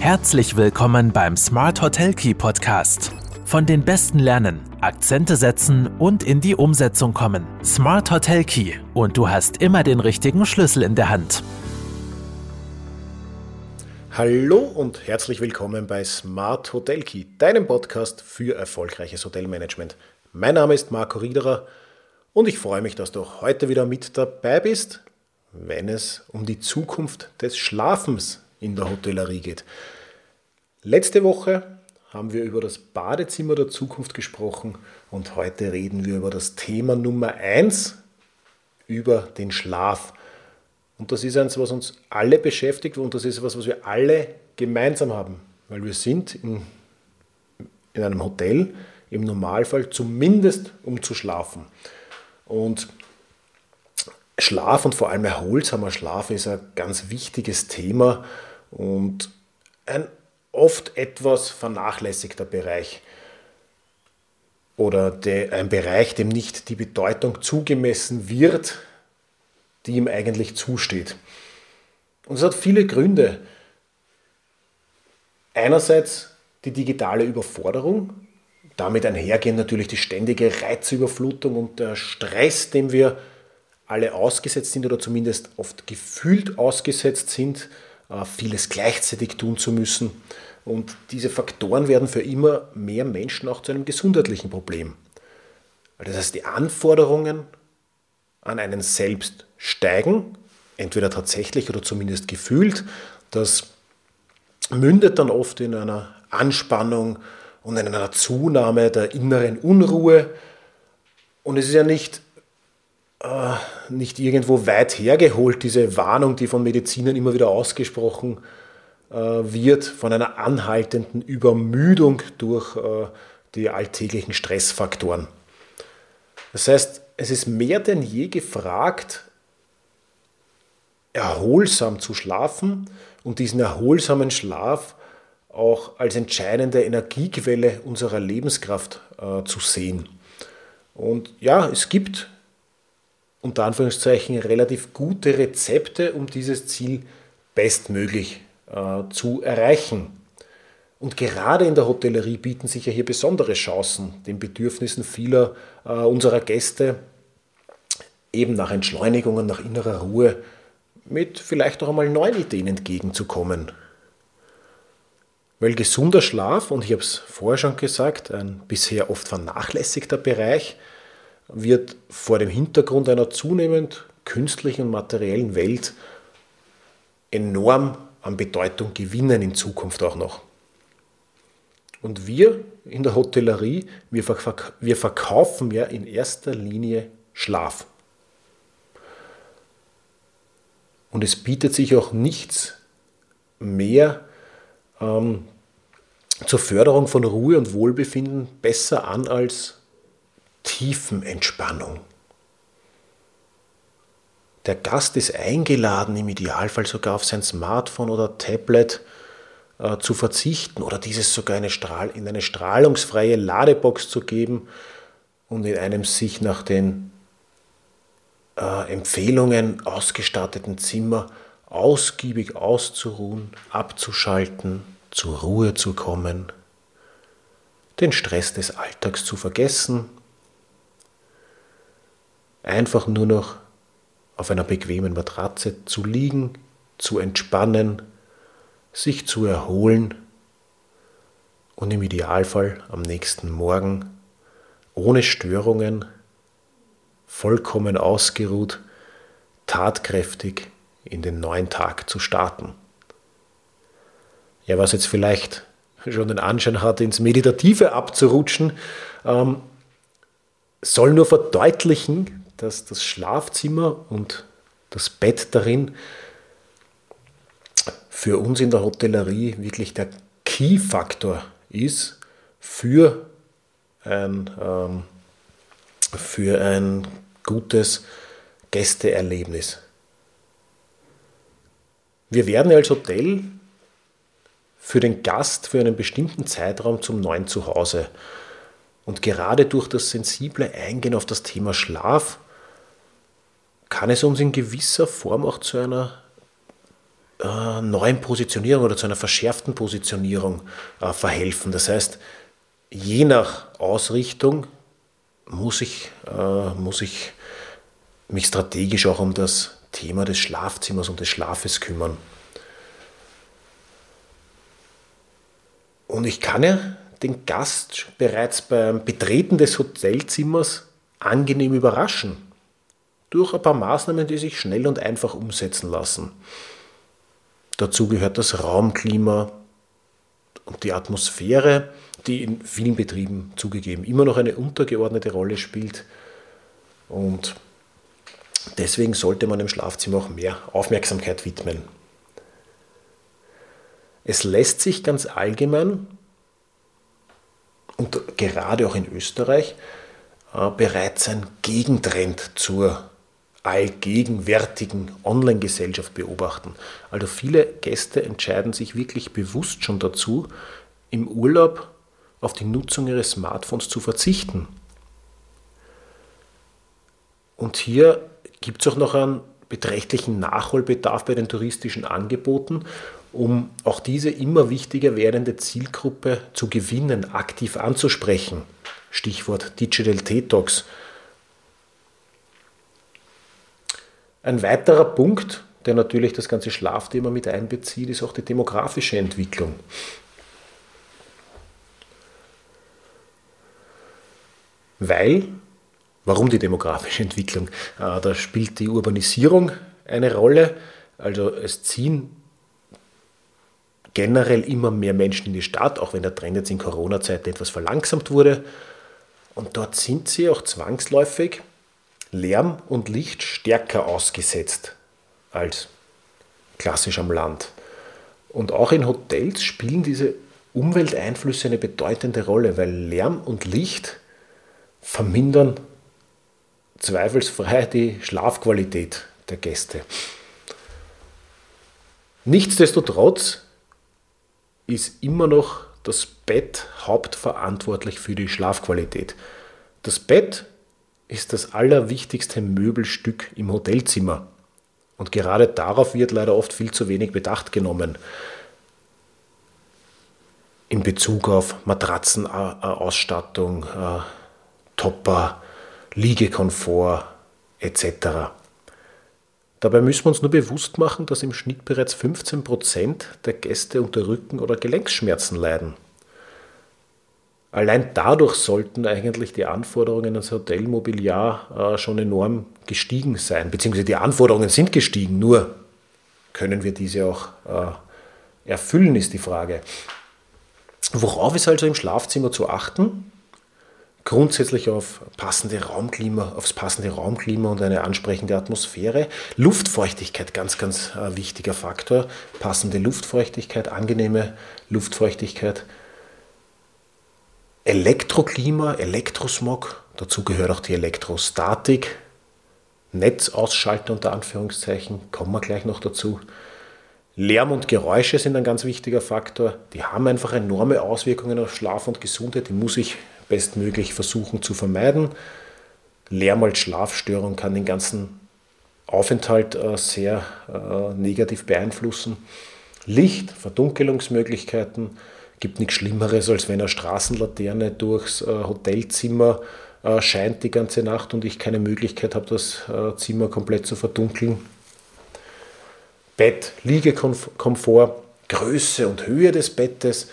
Herzlich willkommen beim Smart Hotel Key Podcast. Von den Besten lernen, Akzente setzen und in die Umsetzung kommen. Smart Hotel Key und du hast immer den richtigen Schlüssel in der Hand. Hallo und herzlich willkommen bei Smart Hotel Key, deinem Podcast für erfolgreiches Hotelmanagement. Mein Name ist Marco Riederer und ich freue mich, dass du heute wieder mit dabei bist, wenn es um die Zukunft des Schlafens in der Hotellerie geht. Letzte Woche haben wir über das Badezimmer der Zukunft gesprochen und heute reden wir über das Thema Nummer 1, über den Schlaf. Und das ist eins, was uns alle beschäftigt und das ist etwas, was wir alle gemeinsam haben, weil wir sind in, in einem Hotel im Normalfall zumindest um zu schlafen. Und Schlaf und vor allem erholsamer Schlaf ist ein ganz wichtiges Thema und ein oft etwas vernachlässigter Bereich oder de, ein Bereich, dem nicht die Bedeutung zugemessen wird, die ihm eigentlich zusteht. Und es hat viele Gründe. Einerseits die digitale Überforderung, damit einhergehen natürlich die ständige Reizüberflutung und der Stress, dem wir alle ausgesetzt sind oder zumindest oft gefühlt ausgesetzt sind, vieles gleichzeitig tun zu müssen. Und diese Faktoren werden für immer mehr Menschen auch zu einem gesundheitlichen Problem. Das heißt, die Anforderungen an einen selbst steigen, entweder tatsächlich oder zumindest gefühlt. Das mündet dann oft in einer Anspannung und in einer Zunahme der inneren Unruhe. Und es ist ja nicht äh, nicht irgendwo weit hergeholt, diese Warnung, die von Medizinern immer wieder ausgesprochen äh, wird, von einer anhaltenden Übermüdung durch äh, die alltäglichen Stressfaktoren. Das heißt, es ist mehr denn je gefragt, erholsam zu schlafen und diesen erholsamen Schlaf auch als entscheidende Energiequelle unserer Lebenskraft äh, zu sehen. Und ja, es gibt unter Anführungszeichen relativ gute Rezepte, um dieses Ziel bestmöglich äh, zu erreichen. Und gerade in der Hotellerie bieten sich ja hier besondere Chancen, den Bedürfnissen vieler äh, unserer Gäste eben nach Entschleunigungen, nach innerer Ruhe mit vielleicht auch einmal neuen Ideen entgegenzukommen. Weil gesunder Schlaf, und ich habe es vorher schon gesagt, ein bisher oft vernachlässigter Bereich, wird vor dem Hintergrund einer zunehmend künstlichen und materiellen Welt enorm an Bedeutung gewinnen in Zukunft auch noch. Und wir in der Hotellerie, wir, verk wir verkaufen ja in erster Linie Schlaf. Und es bietet sich auch nichts mehr ähm, zur Förderung von Ruhe und Wohlbefinden besser an als Tiefenentspannung. Der Gast ist eingeladen, im Idealfall sogar auf sein Smartphone oder Tablet äh, zu verzichten oder dieses sogar eine Strahl, in eine strahlungsfreie Ladebox zu geben und in einem sich nach den äh, Empfehlungen ausgestatteten Zimmer ausgiebig auszuruhen, abzuschalten, zur Ruhe zu kommen, den Stress des Alltags zu vergessen einfach nur noch auf einer bequemen Matratze zu liegen, zu entspannen, sich zu erholen und im Idealfall am nächsten Morgen ohne Störungen, vollkommen ausgeruht, tatkräftig in den neuen Tag zu starten. Ja, was jetzt vielleicht schon den Anschein hat, ins Meditative abzurutschen, ähm, soll nur verdeutlichen, dass das Schlafzimmer und das Bett darin für uns in der Hotellerie wirklich der Key-Faktor ist für ein, ähm, für ein gutes Gästeerlebnis. Wir werden als Hotel für den Gast für einen bestimmten Zeitraum zum neuen Zuhause. Und gerade durch das sensible Eingehen auf das Thema Schlaf kann es uns in gewisser Form auch zu einer äh, neuen Positionierung oder zu einer verschärften Positionierung äh, verhelfen. Das heißt, je nach Ausrichtung muss ich, äh, muss ich mich strategisch auch um das Thema des Schlafzimmers und des Schlafes kümmern. Und ich kann ja den Gast bereits beim Betreten des Hotelzimmers angenehm überraschen. Durch ein paar Maßnahmen, die sich schnell und einfach umsetzen lassen. Dazu gehört das Raumklima und die Atmosphäre, die in vielen Betrieben zugegeben immer noch eine untergeordnete Rolle spielt. Und deswegen sollte man dem Schlafzimmer auch mehr Aufmerksamkeit widmen. Es lässt sich ganz allgemein und gerade auch in Österreich äh, bereits ein Gegentrend zur allgegenwärtigen Online-Gesellschaft beobachten. Also viele Gäste entscheiden sich wirklich bewusst schon dazu, im Urlaub auf die Nutzung ihres Smartphones zu verzichten. Und hier gibt es auch noch einen beträchtlichen Nachholbedarf bei den touristischen Angeboten, um auch diese immer wichtiger werdende Zielgruppe zu gewinnen, aktiv anzusprechen. Stichwort Digital Detox. Ein weiterer Punkt, der natürlich das ganze Schlafthema mit einbezieht, ist auch die demografische Entwicklung. Weil, warum die demografische Entwicklung? Äh, da spielt die Urbanisierung eine Rolle. Also es ziehen generell immer mehr Menschen in die Stadt, auch wenn der Trend jetzt in Corona-Zeiten etwas verlangsamt wurde. Und dort sind sie auch zwangsläufig Lärm und Licht stärker ausgesetzt als klassisch am Land. Und auch in Hotels spielen diese Umwelteinflüsse eine bedeutende Rolle, weil Lärm und Licht vermindern zweifelsfrei die Schlafqualität der Gäste. Nichtsdestotrotz ist immer noch das Bett hauptverantwortlich für die Schlafqualität. Das Bett ist das allerwichtigste Möbelstück im Hotelzimmer. Und gerade darauf wird leider oft viel zu wenig Bedacht genommen. In Bezug auf Matratzenausstattung, äh, Topper, Liegekomfort etc. Dabei müssen wir uns nur bewusst machen, dass im Schnitt bereits 15% der Gäste unter Rücken- oder Gelenkschmerzen leiden. Allein dadurch sollten eigentlich die Anforderungen ans Hotelmobiliar äh, schon enorm gestiegen sein, beziehungsweise die Anforderungen sind gestiegen, nur können wir diese auch äh, erfüllen, ist die Frage. Worauf ist also im Schlafzimmer zu achten? grundsätzlich auf passende Raumklima, aufs passende Raumklima und eine ansprechende Atmosphäre. Luftfeuchtigkeit, ganz, ganz äh, wichtiger Faktor. Passende Luftfeuchtigkeit, angenehme Luftfeuchtigkeit. Elektroklima, Elektrosmog, dazu gehört auch die Elektrostatik. Netz ausschalten unter Anführungszeichen, kommen wir gleich noch dazu. Lärm und Geräusche sind ein ganz wichtiger Faktor. Die haben einfach enorme Auswirkungen auf Schlaf und Gesundheit. Die muss ich bestmöglich versuchen zu vermeiden. Lärm als Schlafstörung kann den ganzen Aufenthalt äh, sehr äh, negativ beeinflussen. Licht, Verdunkelungsmöglichkeiten, gibt nichts Schlimmeres, als wenn eine Straßenlaterne durchs äh, Hotelzimmer scheint die ganze Nacht und ich keine Möglichkeit habe, das Zimmer komplett zu verdunkeln. Bett, Liegekomfort, Größe und Höhe des Bettes,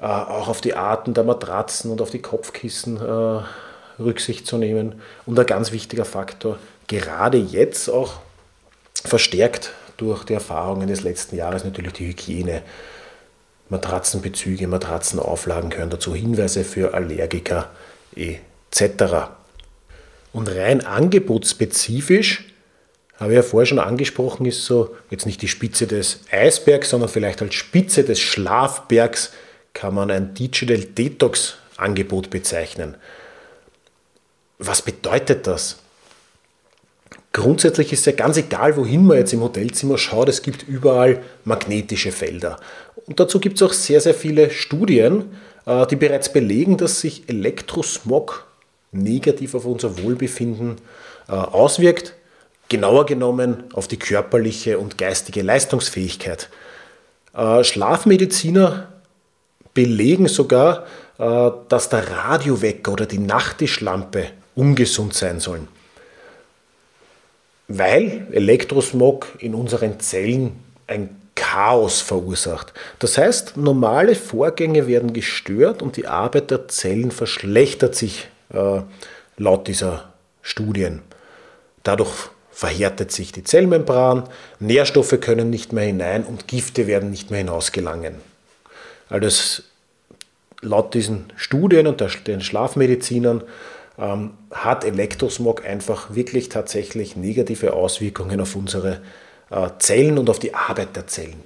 äh, auch auf die Arten der Matratzen und auf die Kopfkissen äh, Rücksicht zu nehmen. Und ein ganz wichtiger Faktor, gerade jetzt auch verstärkt durch die Erfahrungen des letzten Jahres natürlich die Hygiene. Matratzenbezüge, Matratzenauflagen gehören dazu, Hinweise für Allergiker etc. Und rein angebotsspezifisch, habe ich ja vorher schon angesprochen, ist so jetzt nicht die Spitze des Eisbergs, sondern vielleicht als Spitze des Schlafbergs kann man ein Digital Detox Angebot bezeichnen. Was bedeutet das? Grundsätzlich ist ja ganz egal, wohin man jetzt im Hotelzimmer schaut, es gibt überall magnetische Felder. Und dazu gibt es auch sehr, sehr viele Studien, äh, die bereits belegen, dass sich Elektrosmog negativ auf unser Wohlbefinden äh, auswirkt. genauer genommen auf die körperliche und geistige Leistungsfähigkeit. Äh, Schlafmediziner belegen sogar, dass der Radiowecker oder die Nachttischlampe ungesund sein sollen. Weil Elektrosmog in unseren Zellen ein Chaos verursacht. Das heißt, normale Vorgänge werden gestört und die Arbeit der Zellen verschlechtert sich äh, laut dieser Studien. Dadurch verhärtet sich die Zellmembran, Nährstoffe können nicht mehr hinein und Gifte werden nicht mehr hinausgelangen. Also laut diesen Studien und den Schlafmedizinern ähm, hat Elektrosmog einfach wirklich tatsächlich negative Auswirkungen auf unsere äh, Zellen und auf die Arbeit der Zellen.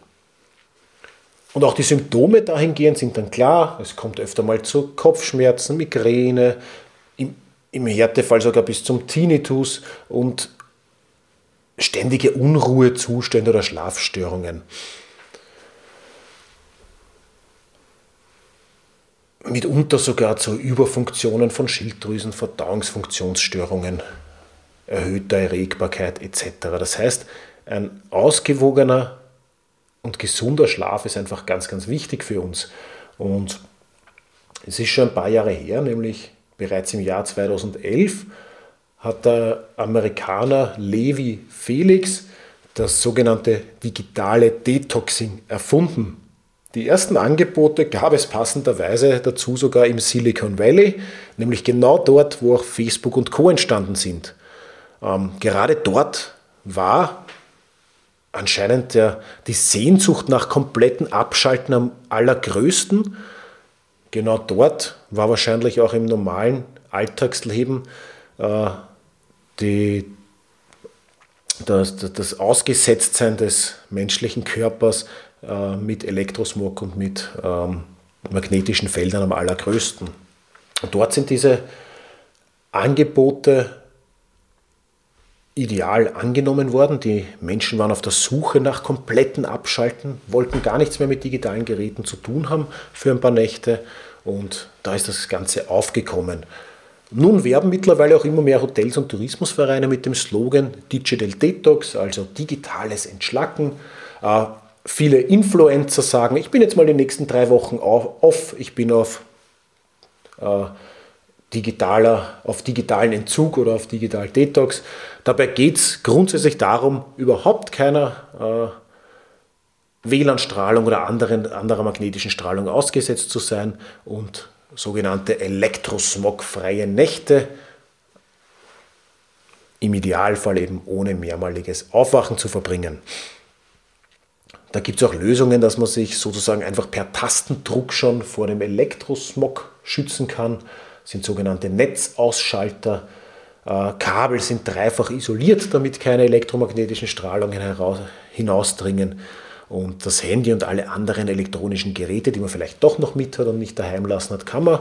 Und auch die Symptome dahingehend sind dann klar. Es kommt öfter mal zu Kopfschmerzen, Migräne, im, im Härtefall sogar bis zum Tinnitus und ständige Unruhezustände oder Schlafstörungen. Mitunter sogar zu Überfunktionen von Schilddrüsen, Verdauungsfunktionsstörungen, erhöhter Erregbarkeit etc. Das heißt, ein ausgewogener und gesunder Schlaf ist einfach ganz, ganz wichtig für uns. Und es ist schon ein paar Jahre her, nämlich bereits im Jahr 2011 hat der Amerikaner Levi Felix das sogenannte digitale Detoxing erfunden. Die ersten Angebote gab es passenderweise dazu sogar im Silicon Valley, nämlich genau dort, wo auch Facebook und Co entstanden sind. Ähm, gerade dort war anscheinend der, die Sehnsucht nach kompletten Abschalten am allergrößten. Genau dort war wahrscheinlich auch im normalen Alltagsleben äh, die, das, das Ausgesetztsein des menschlichen Körpers äh, mit Elektrosmog und mit ähm, magnetischen Feldern am allergrößten. Und dort sind diese Angebote ideal angenommen worden. Die Menschen waren auf der Suche nach kompletten Abschalten, wollten gar nichts mehr mit digitalen Geräten zu tun haben für ein paar Nächte und da ist das Ganze aufgekommen. Nun werben mittlerweile auch immer mehr Hotels und Tourismusvereine mit dem Slogan Digital Detox, also digitales Entschlacken. Viele Influencer sagen, ich bin jetzt mal die nächsten drei Wochen off, ich bin auf äh, digitaler, auf digitalen Entzug oder auf Digital Detox. Dabei geht es grundsätzlich darum, überhaupt keiner äh, WLAN-Strahlung oder anderen, anderer magnetischen Strahlung ausgesetzt zu sein und sogenannte elektrosmogfreie Nächte, im Idealfall eben ohne mehrmaliges Aufwachen zu verbringen. Da gibt es auch Lösungen, dass man sich sozusagen einfach per Tastendruck schon vor dem Elektrosmog schützen kann sind sogenannte Netzausschalter. Äh, Kabel sind dreifach isoliert, damit keine elektromagnetischen Strahlungen heraus, hinausdringen. Und das Handy und alle anderen elektronischen Geräte, die man vielleicht doch noch mit hat und nicht daheim lassen hat, kann man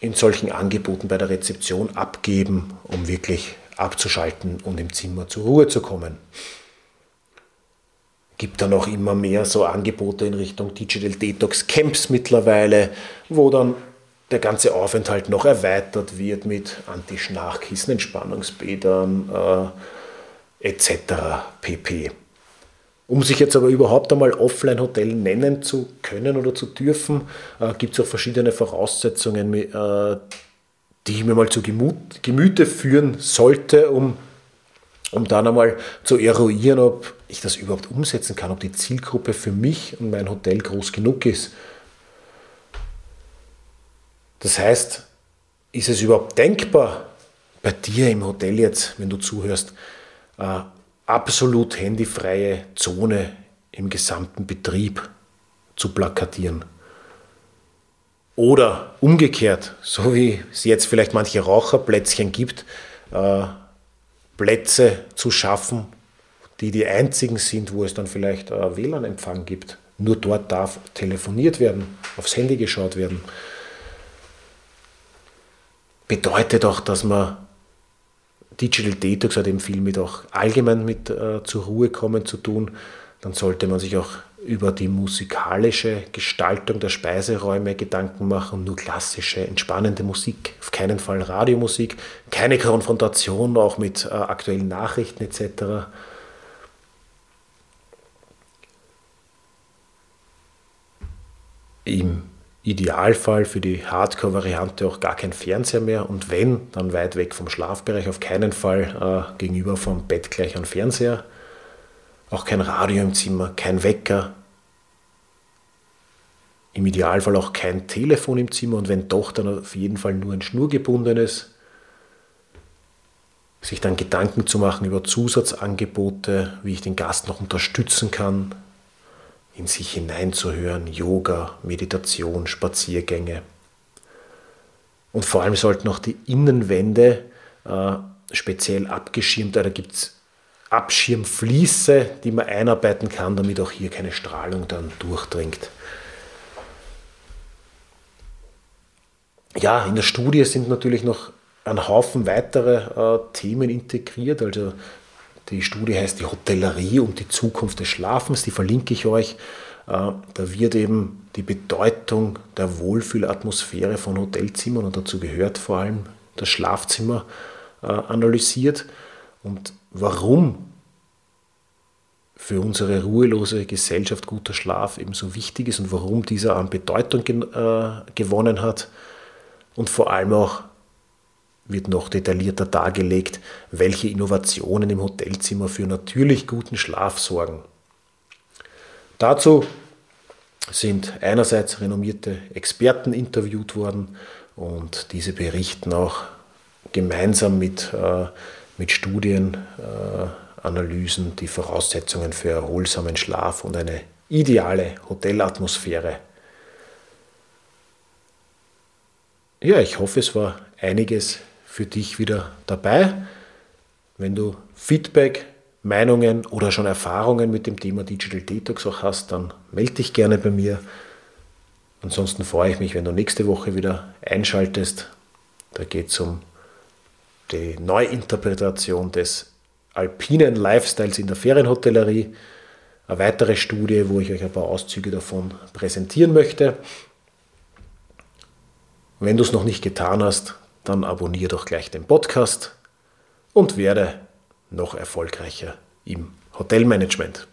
in solchen Angeboten bei der Rezeption abgeben, um wirklich abzuschalten und im Zimmer zur Ruhe zu kommen. Gibt dann auch immer mehr so Angebote in Richtung Digital Detox Camps mittlerweile, wo dann der ganze Aufenthalt noch erweitert wird mit Anti-Schnarchkissen, Entspannungsbädern äh, etc. pp. Um sich jetzt aber überhaupt einmal Offline-Hotel nennen zu können oder zu dürfen, äh, gibt es auch verschiedene Voraussetzungen, äh, die ich mir mal zu Gemüte führen sollte, um, um dann einmal zu eruieren, ob ich das überhaupt umsetzen kann, ob die Zielgruppe für mich und mein Hotel groß genug ist. Das heißt, ist es überhaupt denkbar, bei dir im Hotel jetzt, wenn du zuhörst, äh, absolut handyfreie Zone im gesamten Betrieb zu plakatieren? Oder umgekehrt, so wie es jetzt vielleicht manche Raucherplätzchen gibt, äh, Plätze zu schaffen, die die einzigen sind, wo es dann vielleicht WLAN-Empfang gibt. Nur dort darf telefoniert werden, aufs Handy geschaut werden bedeutet auch, dass man Digital Detox hat eben viel mit auch allgemein mit äh, zur Ruhe kommen zu tun. Dann sollte man sich auch über die musikalische Gestaltung der Speiseräume Gedanken machen, nur klassische, entspannende Musik, auf keinen Fall Radiomusik, keine Konfrontation auch mit äh, aktuellen Nachrichten etc. Im Idealfall für die Hardcore-Variante auch gar kein Fernseher mehr und wenn, dann weit weg vom Schlafbereich, auf keinen Fall äh, gegenüber vom Bett gleich ein Fernseher. Auch kein Radio im Zimmer, kein Wecker. Im Idealfall auch kein Telefon im Zimmer und wenn doch, dann auf jeden Fall nur ein schnurgebundenes. Sich dann Gedanken zu machen über Zusatzangebote, wie ich den Gast noch unterstützen kann, in sich hineinzuhören, Yoga, Meditation, Spaziergänge. Und vor allem sollten auch die Innenwände äh, speziell abgeschirmt, da gibt es Abschirmfließe, die man einarbeiten kann, damit auch hier keine Strahlung dann durchdringt. Ja, in der Studie sind natürlich noch ein Haufen weitere äh, Themen integriert. Also die Studie heißt die Hotellerie und die Zukunft des Schlafens, die verlinke ich euch. Äh, da wird eben die Bedeutung der Wohlfühlatmosphäre von Hotelzimmern und dazu gehört vor allem das Schlafzimmer äh, analysiert und warum für unsere ruhelose Gesellschaft guter Schlaf eben so wichtig ist und warum dieser an Bedeutung äh, gewonnen hat und vor allem auch wird noch detaillierter dargelegt, welche Innovationen im Hotelzimmer für natürlich guten Schlaf sorgen. Dazu sind einerseits renommierte Experten interviewt worden und diese berichten auch gemeinsam mit, äh, mit Studienanalysen äh, die Voraussetzungen für erholsamen Schlaf und eine ideale Hotelatmosphäre. Ja, ich hoffe, es war einiges für dich wieder dabei. Wenn du Feedback, Meinungen oder schon Erfahrungen mit dem Thema Digital Detox auch hast, dann melde dich gerne bei mir. Ansonsten freue ich mich, wenn du nächste Woche wieder einschaltest. Da geht es um die Neuinterpretation des alpinen Lifestyles in der Ferienhotellerie. Eine weitere Studie, wo ich euch ein paar Auszüge davon präsentieren möchte. Wenn du es noch nicht getan hast, dann abonniere doch gleich den Podcast und werde noch erfolgreicher im Hotelmanagement.